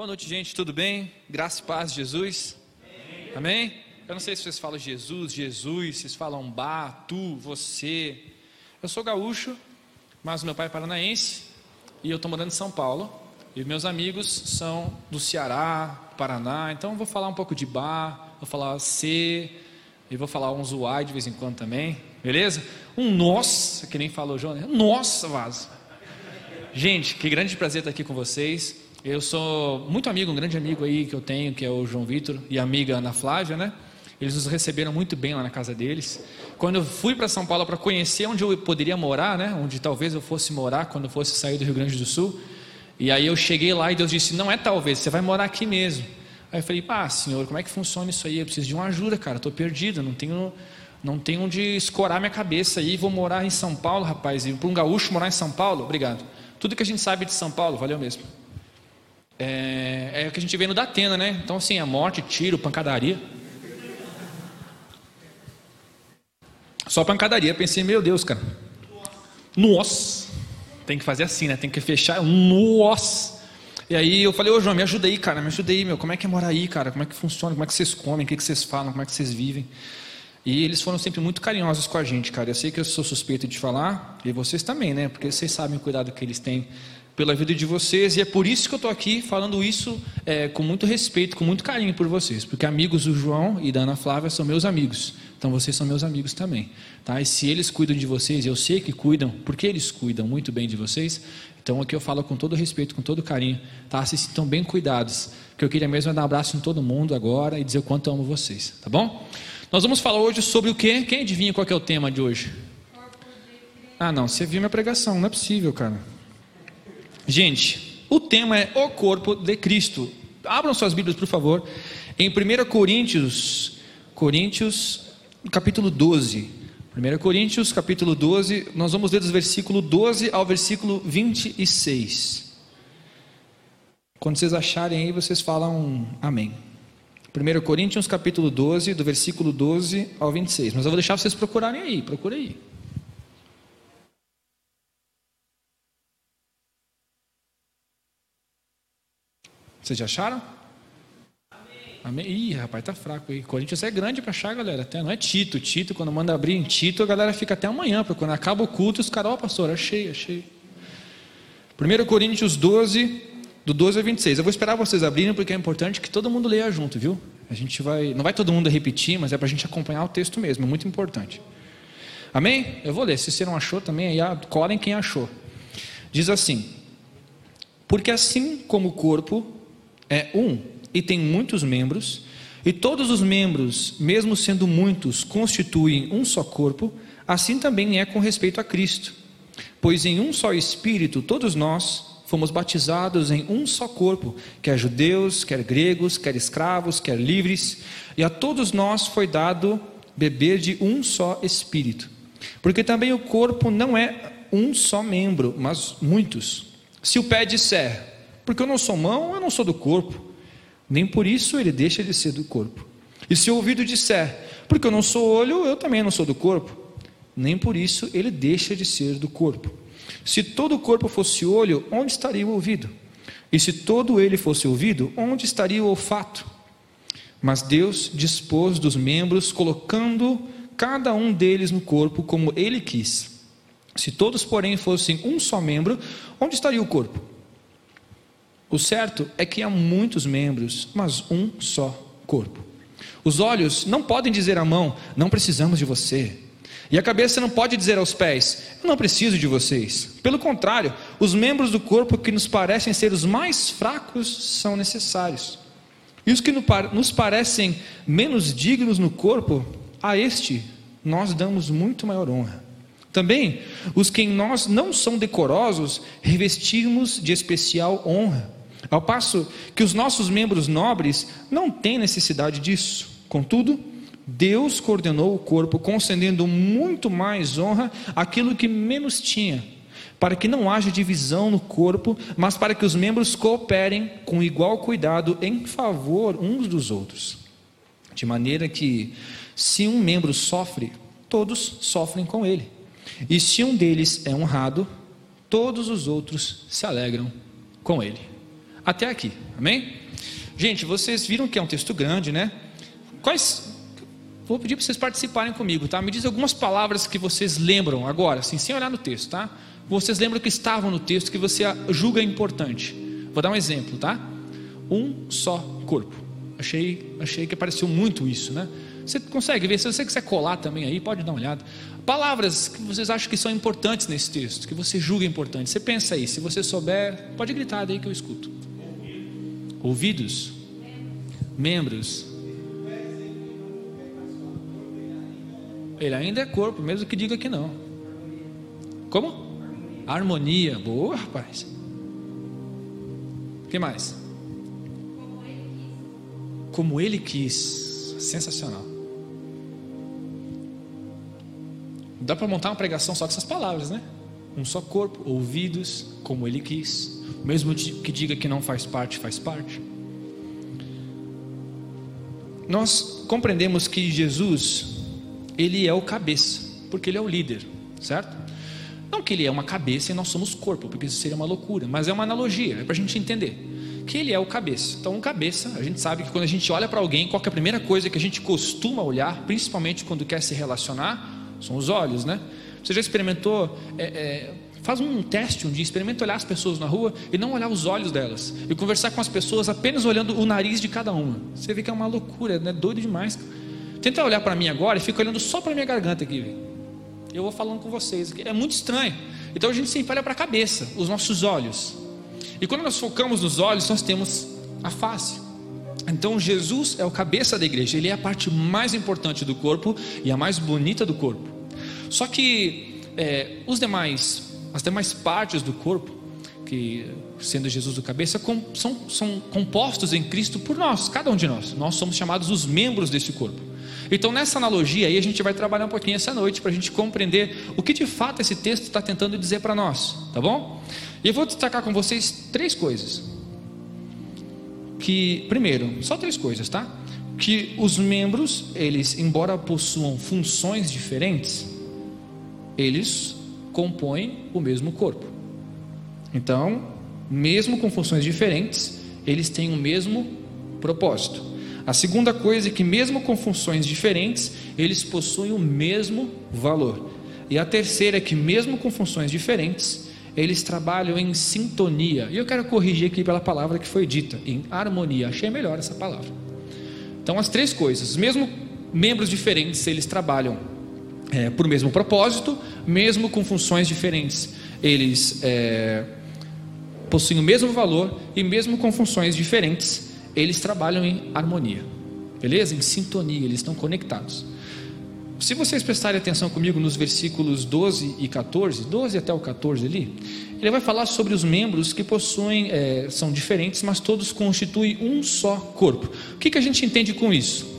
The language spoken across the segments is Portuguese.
Boa noite, gente, tudo bem? Graça e paz Jesus. Amém. Eu não sei se vocês falam Jesus, Jesus, vocês falam Bah, tu, você. Eu sou gaúcho, mas meu pai é paranaense e eu estou morando em São Paulo. E meus amigos são do Ceará, Paraná, então eu vou falar um pouco de Bah, vou falar C, e vou falar um Zuai de vez em quando também, beleza? Um nossa, que nem falou João, nossa, vaso. Gente, que grande prazer estar aqui com vocês. Eu sou muito amigo, um grande amigo aí que eu tenho, que é o João Vitor, e a amiga Ana Flávia, né? Eles nos receberam muito bem lá na casa deles. Quando eu fui para São Paulo para conhecer onde eu poderia morar, né? Onde talvez eu fosse morar quando eu fosse sair do Rio Grande do Sul. E aí eu cheguei lá e Deus disse: Não é talvez, você vai morar aqui mesmo. Aí eu falei: Ah, senhor, como é que funciona isso aí? Eu preciso de uma ajuda, cara. Estou perdido, não tenho, não tenho onde escorar minha cabeça aí. Vou morar em São Paulo, rapaz. E para um gaúcho morar em São Paulo, obrigado. Tudo que a gente sabe de São Paulo, valeu mesmo. É, é o que a gente vê no Datena, né? Então, assim, a morte, tiro, pancadaria. Só pancadaria. Pensei, meu Deus, cara. Nossa. Tem que fazer assim, né? Tem que fechar. Nossa. E aí eu falei, ô João, me ajuda aí, cara. Me ajuda aí, meu. Como é que é morar aí, cara? Como é que funciona? Como é que vocês comem? O que, que vocês falam? Como é que vocês vivem? E eles foram sempre muito carinhosos com a gente, cara. Eu sei que eu sou suspeito de falar, e vocês também, né? Porque vocês sabem o cuidado que eles têm pela vida de vocês, e é por isso que eu estou aqui falando isso é, com muito respeito, com muito carinho por vocês, porque amigos do João e da Ana Flávia são meus amigos, então vocês são meus amigos também, tá? E se eles cuidam de vocês, eu sei que cuidam, porque eles cuidam muito bem de vocês, então aqui eu falo com todo respeito, com todo carinho, tá? Se sintam bem cuidados, que eu queria mesmo é dar um abraço em todo mundo agora e dizer o quanto amo vocês, tá bom? Nós vamos falar hoje sobre o quê? Quem adivinha qual é o tema de hoje? Ah, não, você viu minha pregação, não é possível, cara. Gente, o tema é o corpo de Cristo. Abram suas Bíblias, por favor, em 1 Coríntios, Coríntios, capítulo 12. 1 Coríntios, capítulo 12, nós vamos ler dos versículo 12 ao versículo 26. Quando vocês acharem aí, vocês falam amém. 1 Coríntios, capítulo 12, do versículo 12 ao 26. Mas eu vou deixar vocês procurarem aí, procure aí. Vocês já acharam? Amém. Ih, rapaz, tá fraco aí. Corinthians é grande para achar, galera. Até não é Tito. Tito, quando manda abrir em Tito, a galera fica até amanhã, porque quando acaba o culto, os caras, ó, oh, pastor, achei, achei. 1 Coríntios 12, do 12 ao 26. Eu vou esperar vocês abrirem, porque é importante que todo mundo leia junto, viu? A gente vai, não vai todo mundo repetir, mas é para a gente acompanhar o texto mesmo, é muito importante. Amém? Eu vou ler. Se você não achou também, aí colhem quem achou. Diz assim: Porque assim como o corpo é um e tem muitos membros, e todos os membros, mesmo sendo muitos, constituem um só corpo, assim também é com respeito a Cristo. Pois em um só Espírito todos nós fomos batizados em um só corpo, quer judeus, quer gregos, quer escravos, quer livres, e a todos nós foi dado beber de um só Espírito. Porque também o corpo não é um só membro, mas muitos. Se o pé disser, porque eu não sou mão, eu não sou do corpo. Nem por isso ele deixa de ser do corpo. E se o ouvido disser, porque eu não sou olho, eu também não sou do corpo. Nem por isso ele deixa de ser do corpo. Se todo o corpo fosse olho, onde estaria o ouvido? E se todo ele fosse ouvido, onde estaria o olfato? Mas Deus dispôs dos membros, colocando cada um deles no corpo como ele quis. Se todos, porém, fossem um só membro, onde estaria o corpo? O certo é que há muitos membros, mas um só corpo. Os olhos não podem dizer à mão: Não precisamos de você. E a cabeça não pode dizer aos pés: Eu não preciso de vocês. Pelo contrário, os membros do corpo que nos parecem ser os mais fracos são necessários. E os que nos parecem menos dignos no corpo, a este nós damos muito maior honra. Também, os que em nós não são decorosos, revestimos de especial honra ao passo que os nossos membros nobres não têm necessidade disso. Contudo, Deus coordenou o corpo, concedendo muito mais honra àquilo que menos tinha, para que não haja divisão no corpo, mas para que os membros cooperem com igual cuidado em favor uns dos outros. De maneira que, se um membro sofre, todos sofrem com ele. E se um deles é honrado, todos os outros se alegram com ele. Até aqui, amém? Gente, vocês viram que é um texto grande, né? Quais. Vou pedir para vocês participarem comigo, tá? Me diz algumas palavras que vocês lembram agora, assim, sem olhar no texto, tá? Vocês lembram que estavam no texto que você julga importante. Vou dar um exemplo, tá? Um só corpo. Achei, achei que apareceu muito isso, né? Você consegue ver, se você quiser colar também aí, pode dar uma olhada. Palavras que vocês acham que são importantes nesse texto, que você julga importantes. Você pensa aí, se você souber, pode gritar daí que eu escuto. Ouvidos, membros. Ele ainda é corpo, mesmo que diga que não. Como? Harmonia. Boa, rapaz. O que mais? Como ele quis. Sensacional. Dá para montar uma pregação só com essas palavras, né? Um só corpo, ouvidos, como ele quis. Mesmo que diga que não faz parte, faz parte. Nós compreendemos que Jesus, ele é o cabeça, porque ele é o líder, certo? Não que ele é uma cabeça e nós somos corpo, porque isso seria uma loucura, mas é uma analogia, é para a gente entender que ele é o cabeça. Então, o cabeça, a gente sabe que quando a gente olha para alguém, qual é a primeira coisa que a gente costuma olhar, principalmente quando quer se relacionar, são os olhos, né? Você já experimentou? É, é, faz um teste um dia, experimenta olhar as pessoas na rua e não olhar os olhos delas e conversar com as pessoas apenas olhando o nariz de cada uma. Você vê que é uma loucura, né? Doido demais. Tenta olhar para mim agora e fica olhando só para minha garganta aqui. Eu vou falando com vocês. É muito estranho. Então a gente sempre olha para a cabeça, os nossos olhos. E quando nós focamos nos olhos, nós temos a face. Então Jesus é o cabeça da igreja, ele é a parte mais importante do corpo e a mais bonita do corpo. Só que é, os demais, as demais partes do corpo, que sendo Jesus o cabeça, com, são, são compostos em Cristo por nós, cada um de nós. Nós somos chamados os membros desse corpo. Então, nessa analogia aí, a gente vai trabalhar um pouquinho essa noite para a gente compreender o que de fato esse texto está tentando dizer para nós, tá bom? E eu vou destacar com vocês três coisas que, primeiro, só três coisas, tá? Que os membros, eles, embora possuam funções diferentes, eles compõem o mesmo corpo. Então, mesmo com funções diferentes, eles têm o mesmo propósito. A segunda coisa é que, mesmo com funções diferentes, eles possuem o mesmo valor. E a terceira é que, mesmo com funções diferentes, eles trabalham em sintonia. E eu quero corrigir aqui pela palavra que foi dita, em harmonia. Achei melhor essa palavra. Então, as três coisas, mesmo membros diferentes, eles trabalham é, por mesmo propósito, mesmo com funções diferentes, eles é, possuem o mesmo valor e mesmo com funções diferentes, eles trabalham em harmonia, beleza? Em sintonia, eles estão conectados. Se vocês prestarem atenção comigo nos versículos 12 e 14, 12 até o 14 ali, ele vai falar sobre os membros que possuem, é, são diferentes, mas todos constituem um só corpo. O que, que a gente entende com isso?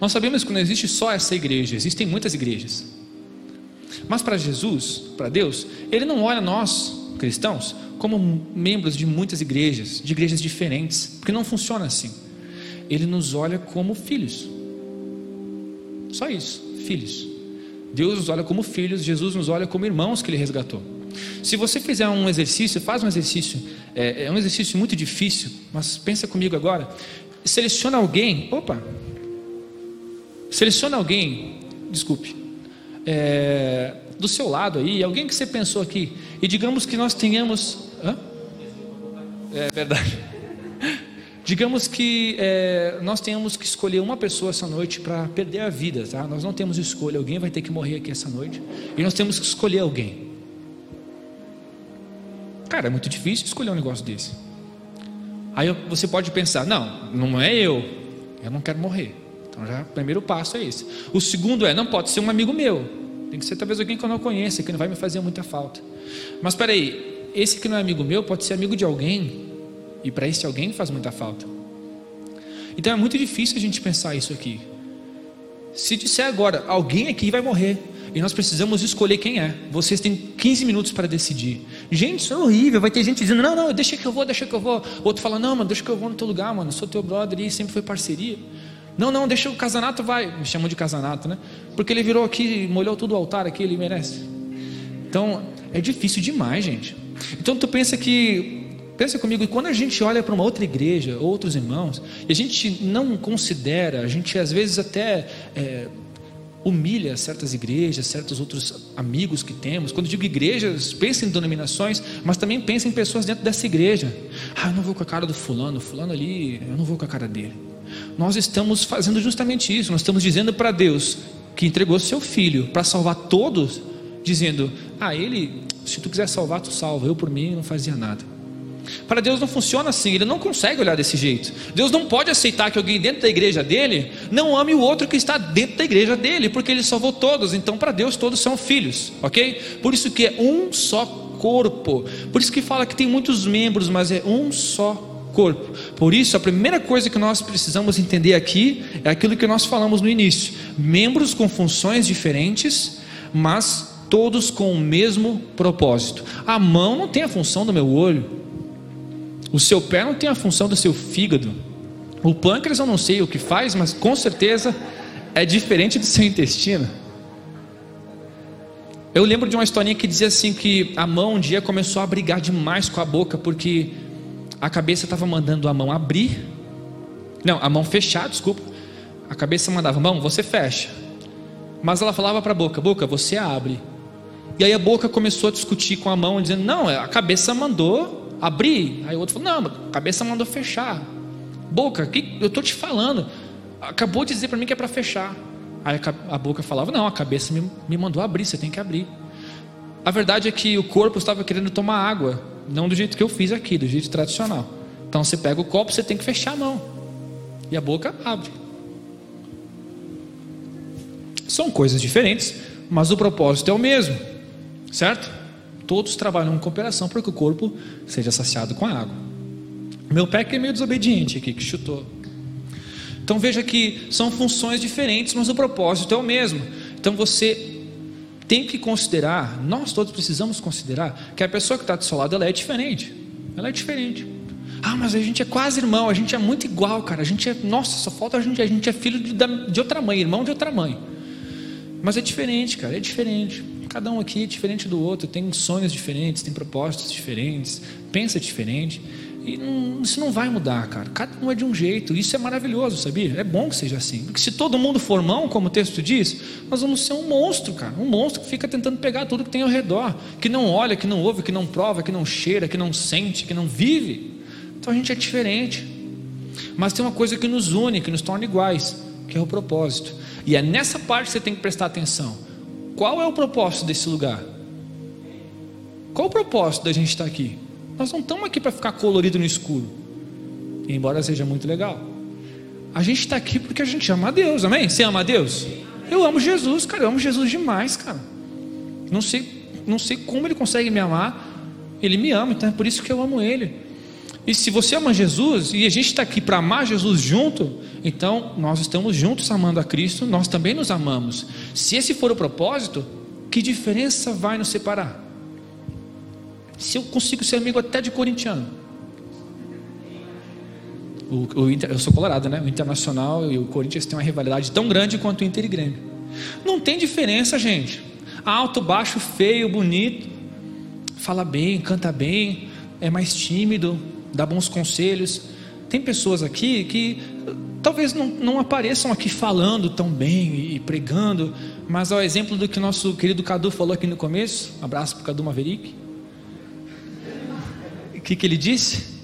Nós sabemos que não existe só essa igreja, existem muitas igrejas. Mas para Jesus, para Deus, Ele não olha nós, cristãos, como membros de muitas igrejas, de igrejas diferentes, porque não funciona assim. Ele nos olha como filhos. Só isso, filhos. Deus nos olha como filhos, Jesus nos olha como irmãos que Ele resgatou. Se você fizer um exercício, faz um exercício, é, é um exercício muito difícil, mas pensa comigo agora. Seleciona alguém, opa, seleciona alguém, desculpe, é, do seu lado aí, alguém que você pensou aqui, e digamos que nós tenhamos, hã? é verdade. Digamos que é, nós tenhamos que escolher uma pessoa essa noite para perder a vida, tá? Nós não temos escolha, alguém vai ter que morrer aqui essa noite e nós temos que escolher alguém. Cara, é muito difícil escolher um negócio desse. Aí você pode pensar, não, não é eu, eu não quero morrer. Então já o primeiro passo é esse. O segundo é, não pode ser um amigo meu, tem que ser talvez alguém que eu não conheça, que não vai me fazer muita falta. Mas espera aí, esse que não é amigo meu pode ser amigo de alguém e para esse alguém faz muita falta. Então é muito difícil a gente pensar isso aqui. Se disser agora, alguém aqui vai morrer, e nós precisamos escolher quem é. Vocês têm 15 minutos para decidir. Gente, isso é horrível. Vai ter gente dizendo: não, não, deixa que eu vou, deixa que eu vou. Outro fala: não, mano, deixa que eu vou no teu lugar, mano. Sou teu brother e sempre foi parceria. Não, não, deixa o casanato vai. Me chamam de casanato, né? Porque ele virou aqui, molhou todo o altar aqui, ele merece. Então, é difícil demais, gente. Então, tu pensa que Pensa comigo, quando a gente olha para uma outra igreja, outros irmãos, e a gente não considera, a gente às vezes até é, humilha certas igrejas, certos outros amigos que temos. Quando digo igrejas, pensa em denominações, mas também pensa em pessoas dentro dessa igreja. Ah, eu não vou com a cara do fulano, fulano ali, eu não vou com a cara dele. Nós estamos fazendo justamente isso, nós estamos dizendo para Deus que entregou seu filho para salvar todos, dizendo: Ah, ele, se tu quiser salvar, tu salva, eu por mim não fazia nada. Para Deus não funciona assim, Ele não consegue olhar desse jeito. Deus não pode aceitar que alguém dentro da igreja dele não ame o outro que está dentro da igreja dele, porque Ele salvou todos. Então, para Deus, todos são filhos, ok? Por isso que é um só corpo. Por isso que fala que tem muitos membros, mas é um só corpo. Por isso, a primeira coisa que nós precisamos entender aqui é aquilo que nós falamos no início: membros com funções diferentes, mas todos com o mesmo propósito. A mão não tem a função do meu olho. O seu pé não tem a função do seu fígado. O pâncreas eu não sei o que faz, mas com certeza é diferente do seu intestino. Eu lembro de uma historinha que dizia assim que a mão um dia começou a brigar demais com a boca porque a cabeça estava mandando a mão abrir, não, a mão fechar, desculpa. A cabeça mandava, mão, você fecha. Mas ela falava para a boca, boca, você abre. E aí a boca começou a discutir com a mão, dizendo, não, a cabeça mandou abrir. Aí o outro falou: Não, a cabeça mandou fechar. Boca, que eu estou te falando. Acabou de dizer para mim que é para fechar. Aí a boca falava: Não, a cabeça me, me mandou abrir, você tem que abrir. A verdade é que o corpo estava querendo tomar água, não do jeito que eu fiz aqui, do jeito tradicional. Então você pega o copo, você tem que fechar a mão. E a boca abre. São coisas diferentes, mas o propósito é o mesmo, certo? Todos trabalham em cooperação para que o corpo seja saciado com a água. Meu pé que é meio desobediente aqui, que chutou. Então veja que são funções diferentes, mas o propósito é o mesmo. Então você tem que considerar, nós todos precisamos considerar, que a pessoa que está do seu lado ela é diferente. Ela é diferente. Ah, mas a gente é quase irmão, a gente é muito igual, cara. A gente é, nossa, só falta a gente, a gente é filho de, de outra mãe, irmão de outra mãe. Mas é diferente, cara, é diferente. Cada um aqui é diferente do outro, tem sonhos diferentes, tem propósitos diferentes, pensa diferente. E não, isso não vai mudar, cara. Cada um é de um jeito. Isso é maravilhoso, sabia? É bom que seja assim. Porque se todo mundo for mão, como o texto diz, nós vamos ser um monstro, cara. Um monstro que fica tentando pegar tudo que tem ao redor. Que não olha, que não ouve, que não prova, que não cheira, que não sente, que não vive. Então a gente é diferente. Mas tem uma coisa que nos une, que nos torna iguais, que é o propósito. E é nessa parte que você tem que prestar atenção. Qual é o propósito desse lugar? Qual o propósito da gente estar aqui? Nós não estamos aqui para ficar colorido no escuro, embora seja muito legal. A gente está aqui porque a gente ama a Deus, amém? Você ama a Deus? Eu amo Jesus, cara, eu amo Jesus demais, cara. Não sei, não sei como ele consegue me amar. Ele me ama, então é por isso que eu amo ele. E se você ama Jesus e a gente está aqui para amar Jesus junto, então nós estamos juntos amando a Cristo, nós também nos amamos. Se esse for o propósito, que diferença vai nos separar? Se eu consigo ser amigo até de corintiano. O, o eu sou colorado, né? O Internacional e o Corinthians têm uma rivalidade tão grande quanto o Inter e Grêmio. Não tem diferença, gente. Alto, baixo, feio, bonito, fala bem, canta bem, é mais tímido, dá bons conselhos. Tem pessoas aqui que talvez não, não apareçam aqui falando tão bem e pregando, mas ao exemplo do que nosso querido Cadu falou aqui no começo, abraço para Cadu Maverick. Que, que ele disse?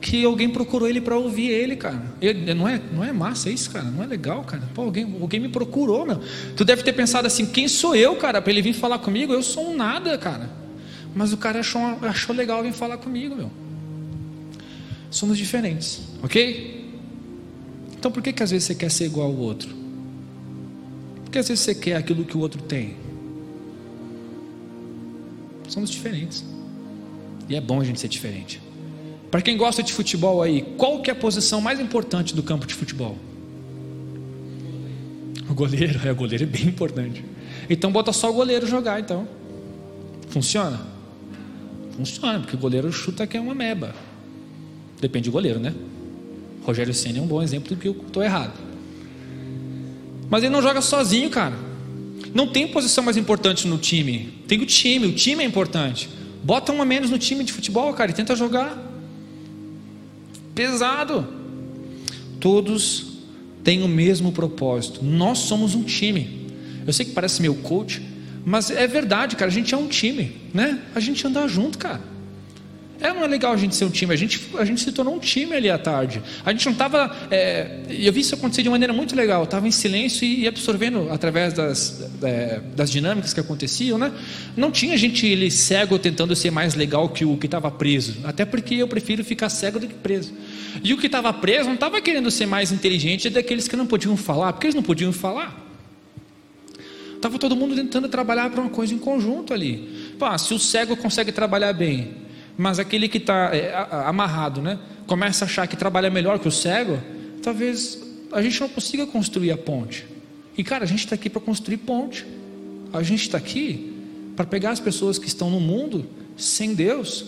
Que alguém procurou ele para ouvir ele, cara. Ele, não, é, não é massa isso, cara? Não é legal, cara? Pô, alguém, alguém me procurou, meu. Tu deve ter pensado assim: quem sou eu, cara, para ele vir falar comigo? Eu sou um nada, cara. Mas o cara achou, achou legal vir falar comigo, meu somos diferentes, ok? Então por que, que às vezes você quer ser igual ao outro? Porque às vezes você quer aquilo que o outro tem. Somos diferentes. E é bom a gente ser diferente. Para quem gosta de futebol aí, qual que é a posição mais importante do campo de futebol? O goleiro, é, o goleiro é bem importante. Então bota só o goleiro jogar então. Funciona? Funciona, porque o goleiro chuta que é uma meba. Depende do goleiro, né? Rogério Senna é um bom exemplo do que eu estou errado. Mas ele não joga sozinho, cara. Não tem posição mais importante no time. Tem o time, o time é importante. Bota um a menos no time de futebol, cara, e tenta jogar. pesado. Todos têm o mesmo propósito. Nós somos um time. Eu sei que parece meu coach, mas é verdade, cara. A gente é um time, né? A gente anda junto, cara. É, não é legal a gente ser um time, a gente, a gente se tornou um time ali à tarde. A gente não estava. É, eu vi isso acontecer de maneira muito legal, estava em silêncio e absorvendo através das, é, das dinâmicas que aconteciam, né? Não tinha gente ele cego tentando ser mais legal que o que estava preso, até porque eu prefiro ficar cego do que preso. E o que estava preso não estava querendo ser mais inteligente daqueles que não podiam falar, porque eles não podiam falar. Estava todo mundo tentando trabalhar para uma coisa em conjunto ali. Pá, se o cego consegue trabalhar bem, mas aquele que está é, amarrado, né, começa a achar que trabalha melhor que o cego, talvez a gente não consiga construir a ponte. E cara, a gente está aqui para construir ponte. A gente está aqui para pegar as pessoas que estão no mundo sem Deus.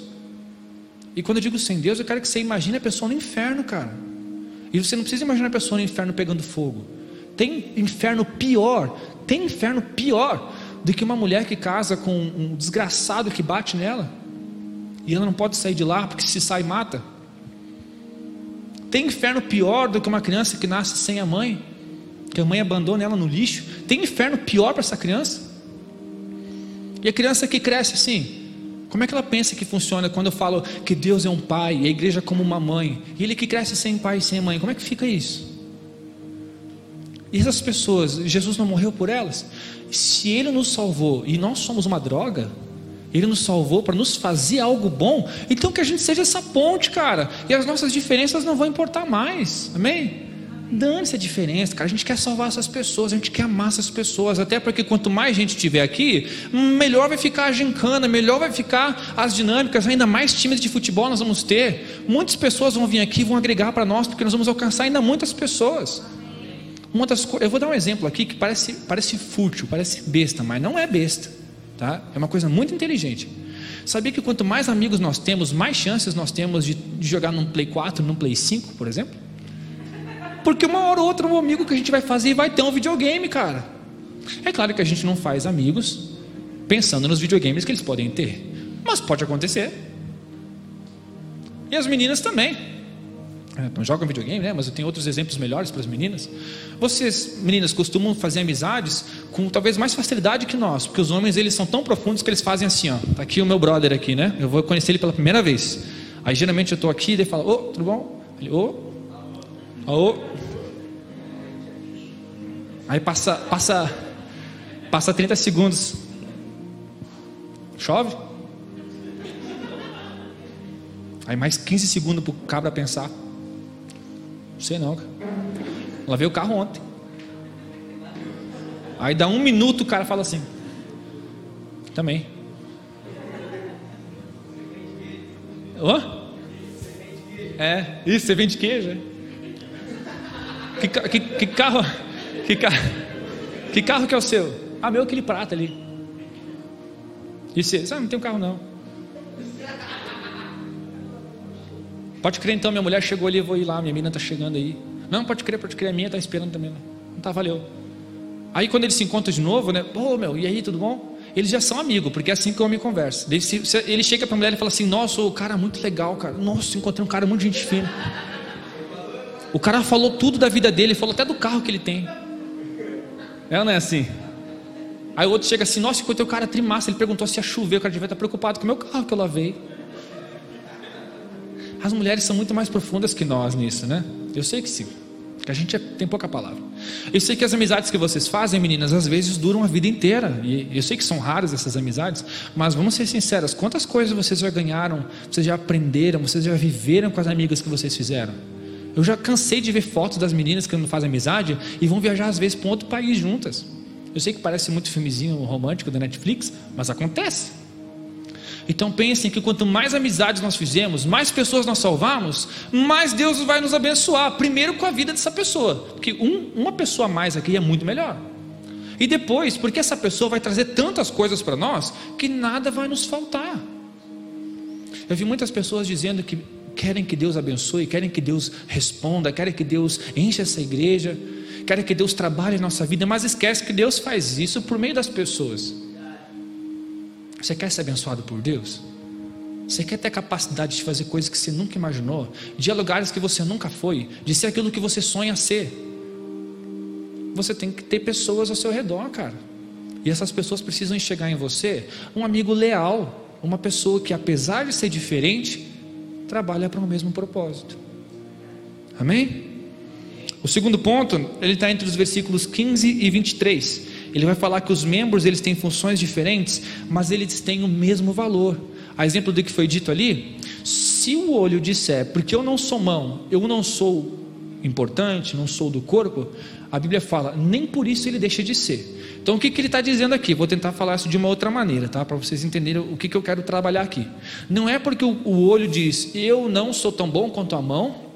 E quando eu digo sem Deus, eu quero que você imagine a pessoa no inferno, cara. E você não precisa imaginar a pessoa no inferno pegando fogo. Tem inferno pior, tem inferno pior do que uma mulher que casa com um desgraçado que bate nela. E ela não pode sair de lá porque se sai mata. Tem inferno pior do que uma criança que nasce sem a mãe, que a mãe abandona ela no lixo. Tem inferno pior para essa criança. E a criança que cresce assim, como é que ela pensa que funciona quando eu falo que Deus é um pai e a igreja é como uma mãe? E ele que cresce sem pai e sem mãe, como é que fica isso? E essas pessoas, Jesus não morreu por elas? Se ele nos salvou e nós somos uma droga, ele nos salvou para nos fazer algo bom. Então que a gente seja essa ponte, cara. E as nossas diferenças não vão importar mais. Amém? Dane-se a diferença, cara. A gente quer salvar essas pessoas, a gente quer amar essas pessoas. Até porque quanto mais gente tiver aqui, melhor vai ficar a gincana, melhor vai ficar as dinâmicas, ainda mais times de futebol nós vamos ter. Muitas pessoas vão vir aqui, vão agregar para nós, porque nós vamos alcançar ainda muitas pessoas. Uma das, eu vou dar um exemplo aqui que parece, parece fútil, parece besta, mas não é besta. Tá? É uma coisa muito inteligente. Sabia que quanto mais amigos nós temos, mais chances nós temos de, jogar num Play 4, num Play 5, por exemplo? Porque uma hora ou outra um amigo que a gente vai fazer vai ter um videogame, cara. É claro que a gente não faz amigos pensando nos videogames que eles podem ter, mas pode acontecer. E as meninas também. É, não jogam videogame, né? Mas eu tenho outros exemplos melhores para as meninas. Vocês, meninas, costumam fazer amizades com talvez mais facilidade que nós, porque os homens eles são tão profundos que eles fazem assim, ó. Tá aqui o meu brother aqui, né? Eu vou conhecer ele pela primeira vez. Aí geralmente eu estou aqui e ele fala: "Ô, oh, tudo bom?" Ele: "Ô, oh. ô." Aí passa passa passa 30 segundos. Chove? Aí mais 15 segundos para o cabra pensar. Não sei não, cara. Lavei o carro ontem. Aí dá um minuto o cara fala assim. Também. Hã? É, isso, você vende queijo? É? Que, que, que carro? Que, que carro que é o seu? Ah, meu aquele prata ali. E você? Ah, não tem um carro não. Pode crer então, minha mulher chegou ali, eu vou ir lá, minha menina está chegando aí. Não, pode crer, pode crer, a minha está esperando também. Não tá, valeu. Aí quando eles se encontram de novo, né? Pô, meu, e aí, tudo bom? Eles já são amigos, porque é assim que o homem conversa. Ele, ele chega para a mulher e fala assim: Nossa, o cara é muito legal, cara. Nossa, encontrei um cara muito gente fina. O cara falou tudo da vida dele, falou até do carro que ele tem. É ou não é assim? Aí o outro chega assim: Nossa, encontrei o cara trimassa. Ele perguntou se ia chover, o cara devia estar preocupado com o meu carro que eu lavei. As mulheres são muito mais profundas que nós nisso, né? Eu sei que sim. Que a gente é, tem pouca palavra. Eu sei que as amizades que vocês fazem, meninas, às vezes duram a vida inteira. E eu sei que são raras essas amizades, mas vamos ser sinceras: quantas coisas vocês já ganharam, vocês já aprenderam, vocês já viveram com as amigas que vocês fizeram? Eu já cansei de ver fotos das meninas que não fazem amizade e vão viajar às vezes para outro país juntas. Eu sei que parece muito filmezinho romântico da Netflix, mas acontece. Então pensem que quanto mais amizades nós fizemos, mais pessoas nós salvamos, mais Deus vai nos abençoar. Primeiro com a vida dessa pessoa, porque um, uma pessoa a mais aqui é muito melhor. E depois, porque essa pessoa vai trazer tantas coisas para nós que nada vai nos faltar. Eu vi muitas pessoas dizendo que querem que Deus abençoe, querem que Deus responda, querem que Deus enche essa igreja, querem que Deus trabalhe em nossa vida, mas esquece que Deus faz isso por meio das pessoas. Você quer ser abençoado por Deus? Você quer ter a capacidade de fazer coisas que você nunca imaginou, de ir a lugares que você nunca foi, de ser aquilo que você sonha ser. Você tem que ter pessoas ao seu redor, cara. E essas pessoas precisam enxergar em você um amigo leal, uma pessoa que, apesar de ser diferente, trabalha para o mesmo propósito. Amém? O segundo ponto, ele está entre os versículos 15 e 23. Ele vai falar que os membros eles têm funções diferentes, mas eles têm o mesmo valor. A exemplo do que foi dito ali, se o olho disser, porque eu não sou mão, eu não sou importante, não sou do corpo, a Bíblia fala, nem por isso ele deixa de ser. Então o que, que ele está dizendo aqui? Vou tentar falar isso de uma outra maneira, tá? Para vocês entenderem o que, que eu quero trabalhar aqui. Não é porque o, o olho diz, eu não sou tão bom quanto a mão,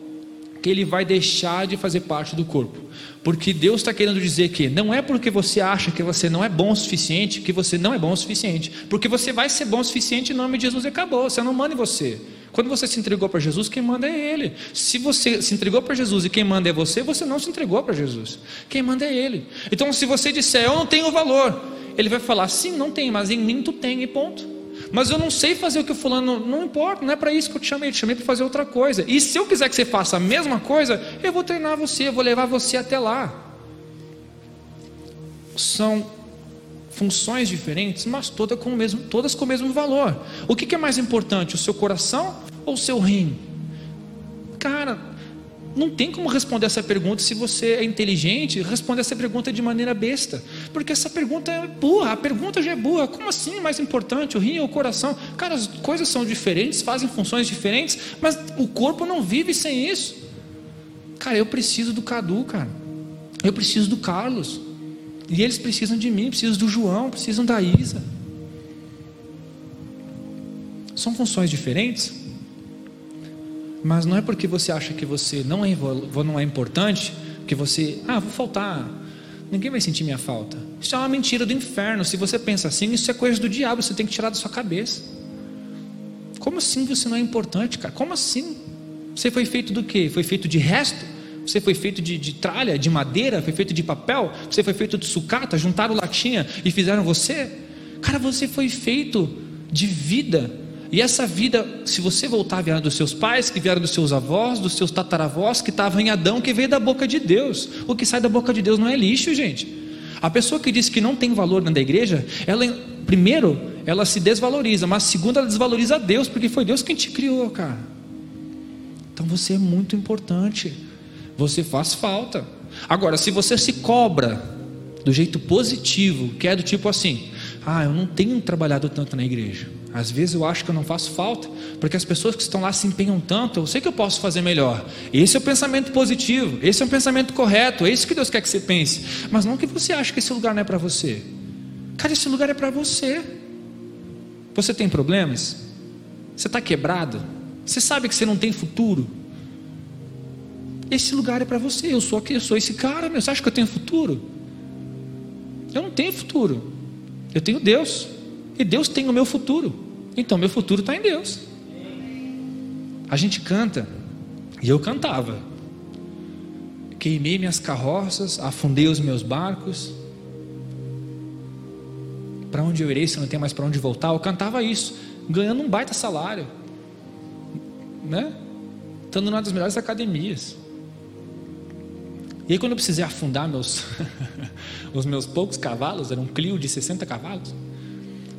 ele vai deixar de fazer parte do corpo. Porque Deus está querendo dizer que não é porque você acha que você não é bom o suficiente, que você não é bom o suficiente. Porque você vai ser bom o suficiente em nome de Jesus e acabou. Você não manda em você. Quando você se entregou para Jesus, quem manda é Ele. Se você se entregou para Jesus e quem manda é você, você não se entregou para Jesus. Quem manda é Ele. Então, se você disser, eu não tenho valor, Ele vai falar, sim, não tem, mas em mim tu tem, e ponto. Mas eu não sei fazer o que o fulano. Não importa, não é para isso que eu te chamei. Eu te chamei para fazer outra coisa. E se eu quiser que você faça a mesma coisa, eu vou treinar você, eu vou levar você até lá. São funções diferentes, mas todas com o mesmo, todas com o mesmo valor. O que, que é mais importante, o seu coração ou o seu rim? Cara, não tem como responder essa pergunta se você é inteligente, responde essa pergunta de maneira besta. Porque essa pergunta é burra, a pergunta já é burra. Como assim mais importante? O rim ou o coração? Cara, as coisas são diferentes, fazem funções diferentes, mas o corpo não vive sem isso. Cara, eu preciso do Cadu, cara. Eu preciso do Carlos. E eles precisam de mim, precisam do João, precisam da Isa. São funções diferentes, mas não é porque você acha que você não é, não é importante, que você, ah, vou faltar, ninguém vai sentir minha falta. Isso é uma mentira do inferno. Se você pensa assim, isso é coisa do diabo, você tem que tirar da sua cabeça. Como assim você não é importante, cara? Como assim? Você foi feito do quê? Foi feito de resto? Você foi feito de, de tralha, de madeira? Foi feito de papel? Você foi feito de sucata? Juntaram latinha e fizeram você? Cara, você foi feito de vida e essa vida, se você voltar, vieram dos seus pais, que vieram dos seus avós, dos seus tataravós, que estavam em Adão, que veio da boca de Deus. O que sai da boca de Deus não é lixo, gente. A pessoa que diz que não tem valor dentro da igreja, ela, primeiro, ela se desvaloriza, mas segundo, ela desvaloriza Deus, porque foi Deus quem te criou, cara. Então você é muito importante. Você faz falta. Agora, se você se cobra do jeito positivo, que é do tipo assim: ah, eu não tenho trabalhado tanto na igreja. Às vezes eu acho que eu não faço falta, porque as pessoas que estão lá se empenham tanto, eu sei que eu posso fazer melhor. Esse é o pensamento positivo, esse é o pensamento correto, é isso que Deus quer que você pense. Mas não que você ache que esse lugar não é para você. Cara, esse lugar é para você. Você tem problemas? Você está quebrado? Você sabe que você não tem futuro? Esse lugar é para você. Eu sou aqui, eu sou esse cara, meu. Você acha que eu tenho futuro? Eu não tenho futuro. Eu tenho Deus. E Deus tem o meu futuro. Então, meu futuro está em Deus. A gente canta, e eu cantava. Queimei minhas carroças, afundei os meus barcos. Para onde eu irei se eu não tenho mais para onde voltar? Eu cantava isso, ganhando um baita salário, né? Estando numa das melhores academias. E aí, quando eu precisei afundar meus, os meus poucos cavalos, era um Clio de 60 cavalos.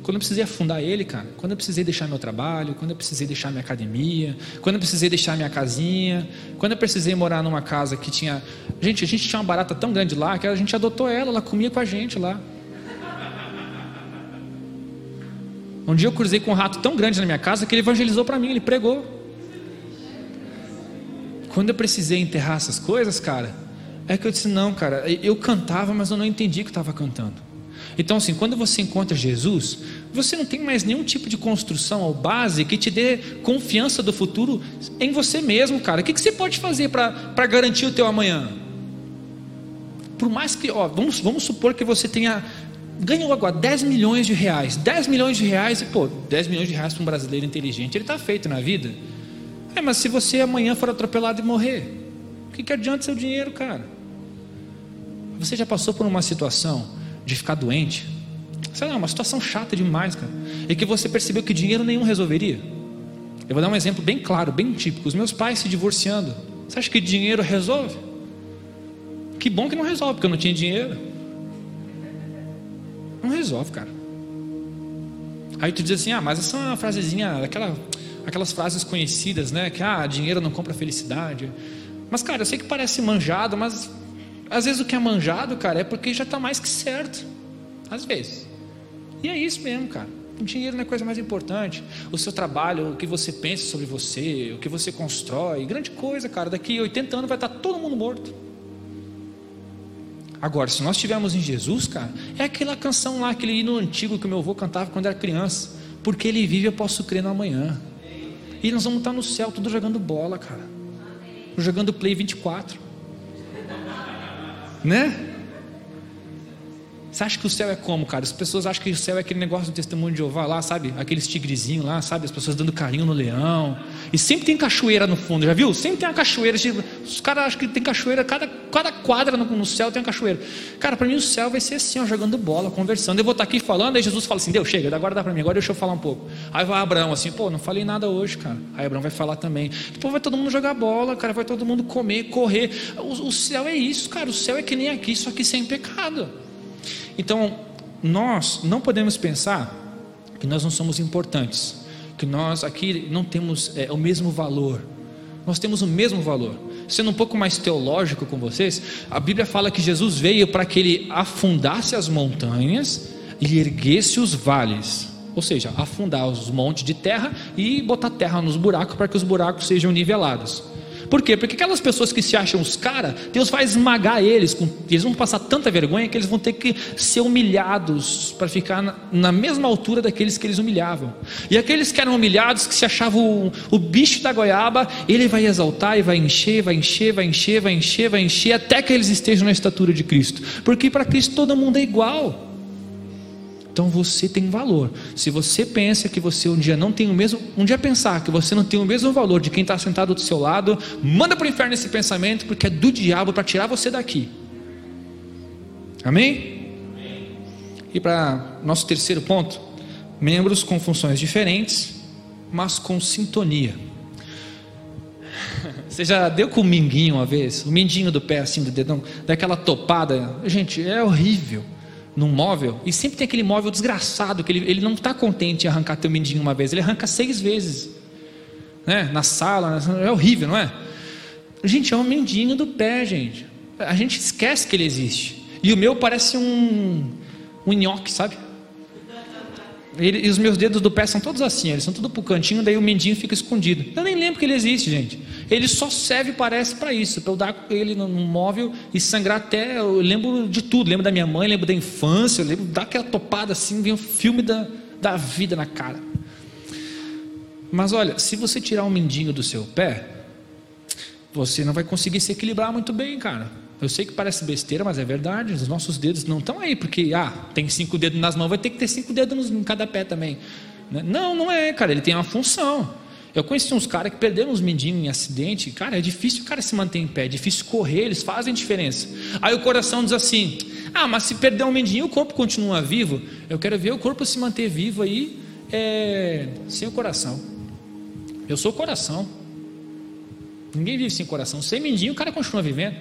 Quando eu precisei afundar ele, cara, quando eu precisei deixar meu trabalho, quando eu precisei deixar minha academia, quando eu precisei deixar minha casinha, quando eu precisei morar numa casa que tinha. Gente, a gente tinha uma barata tão grande lá que a gente adotou ela, ela comia com a gente lá. Um dia eu cruzei com um rato tão grande na minha casa que ele evangelizou para mim, ele pregou. Quando eu precisei enterrar essas coisas, cara, é que eu disse: não, cara, eu cantava, mas eu não entendi que estava cantando. Então, assim, quando você encontra Jesus, você não tem mais nenhum tipo de construção ou base que te dê confiança do futuro em você mesmo, cara. O que, que você pode fazer para garantir o teu amanhã? Por mais que, ó, vamos, vamos supor que você tenha ganhou agora 10 milhões de reais. 10 milhões de reais, e pô, 10 milhões de reais para um brasileiro inteligente, ele está feito na vida. É, mas se você amanhã for atropelado e morrer, o que, que adianta seu dinheiro, cara? Você já passou por uma situação de ficar doente. Sei lá, uma situação chata demais, cara. E que você percebeu que dinheiro nenhum resolveria. Eu vou dar um exemplo bem claro, bem típico. Os meus pais se divorciando. Você acha que dinheiro resolve? Que bom que não resolve, porque eu não tinha dinheiro. Não resolve, cara. Aí tu diz assim: ah, mas essa é uma frasezinha, aquela, aquelas frases conhecidas, né? Que ah, dinheiro não compra felicidade. Mas, cara, eu sei que parece manjado, mas às vezes o que é manjado, cara, é porque já está mais que certo. Às vezes. E é isso mesmo, cara. O dinheiro não é coisa mais importante. O seu trabalho, o que você pensa sobre você, o que você constrói, grande coisa, cara. Daqui a 80 anos vai estar todo mundo morto. Agora, se nós estivermos em Jesus, cara, é aquela canção lá, aquele hino antigo que meu avô cantava quando era criança. Porque ele vive, eu posso crer no amanhã. E nós vamos estar no céu, tudo jogando bola, cara. Jogando Play 24. Né? Você acha que o céu é como, cara? As pessoas acham que o céu é aquele negócio do testemunho de Jeová lá, sabe? Aqueles tigrezinhos lá, sabe? As pessoas dando carinho no leão. E sempre tem cachoeira no fundo, já viu? Sempre tem uma cachoeira. Tipo, os caras acham que tem cachoeira, cada, cada quadra no, no céu tem uma cachoeira. Cara, para mim o céu vai ser assim, ó, jogando bola, conversando. Eu vou estar aqui falando, aí Jesus fala assim: Deus, chega, agora dá para mim, agora deixa eu falar um pouco. Aí vai Abraão assim: pô, não falei nada hoje, cara. Aí Abraão vai falar também. Depois vai todo mundo jogar bola, cara, vai todo mundo comer, correr. O, o céu é isso, cara. O céu é que nem aqui, só que sem pecado. Então, nós não podemos pensar que nós não somos importantes, que nós aqui não temos é, o mesmo valor. Nós temos o mesmo valor. Sendo um pouco mais teológico com vocês, a Bíblia fala que Jesus veio para que ele afundasse as montanhas e erguesse os vales. Ou seja, afundar os montes de terra e botar terra nos buracos para que os buracos sejam nivelados. Por quê? Porque aquelas pessoas que se acham os caras, Deus vai esmagar eles, com, eles vão passar tanta vergonha que eles vão ter que ser humilhados para ficar na, na, mesma altura daqueles que eles humilhavam. E aqueles que eram humilhados, que se achavam o, o bicho da goiaba, ele vai exaltar e vai encher, vai encher, vai encher, vai encher, vai encher, até que eles estejam na estatura de Cristo. Porque para Cristo todo mundo é igual. Então você tem valor. Se você pensa que você um dia não tem o mesmo, um dia pensar que você não tem o mesmo valor de quem está sentado do seu lado, manda para o inferno esse pensamento, porque é do diabo para tirar você daqui. Amém? E para nosso terceiro ponto, membros com funções diferentes, mas com sintonia. Você já deu com o minguinho uma vez? O mindinho do pé assim do dedão, daquela topada. Gente, é horrível num móvel, e sempre tem aquele móvel desgraçado, que ele, ele não está contente em arrancar teu mindinho uma vez, ele arranca seis vezes. Né? Na sala, é horrível, não é? Gente, é um mindinho do pé, gente. A gente esquece que ele existe. E o meu parece um, um nhoque, sabe? Ele, e os meus dedos do pé são todos assim, eles são tudo pro cantinho, daí o mindinho fica escondido. Eu nem lembro que ele existe, gente. Ele só serve, parece, para isso, para eu dar ele no móvel e sangrar até. Eu lembro de tudo, lembro da minha mãe, lembro da infância, lembro daquela topada assim, vem um filme da, da vida na cara. Mas olha, se você tirar um mindinho do seu pé, você não vai conseguir se equilibrar muito bem, cara. Eu sei que parece besteira, mas é verdade. Os nossos dedos não estão aí, porque ah, tem cinco dedos nas mãos, vai ter que ter cinco dedos em cada pé também. Né? Não, não é, cara. Ele tem uma função. Eu conheci uns caras que perderam os mindinhos em acidente. Cara, é difícil o cara se manter em pé, é difícil correr, eles fazem diferença. Aí o coração diz assim: Ah, mas se perder um mindinho, o corpo continua vivo. Eu quero ver o corpo se manter vivo aí é, sem o coração. Eu sou o coração. Ninguém vive sem coração. Sem mindinho, o cara continua vivendo.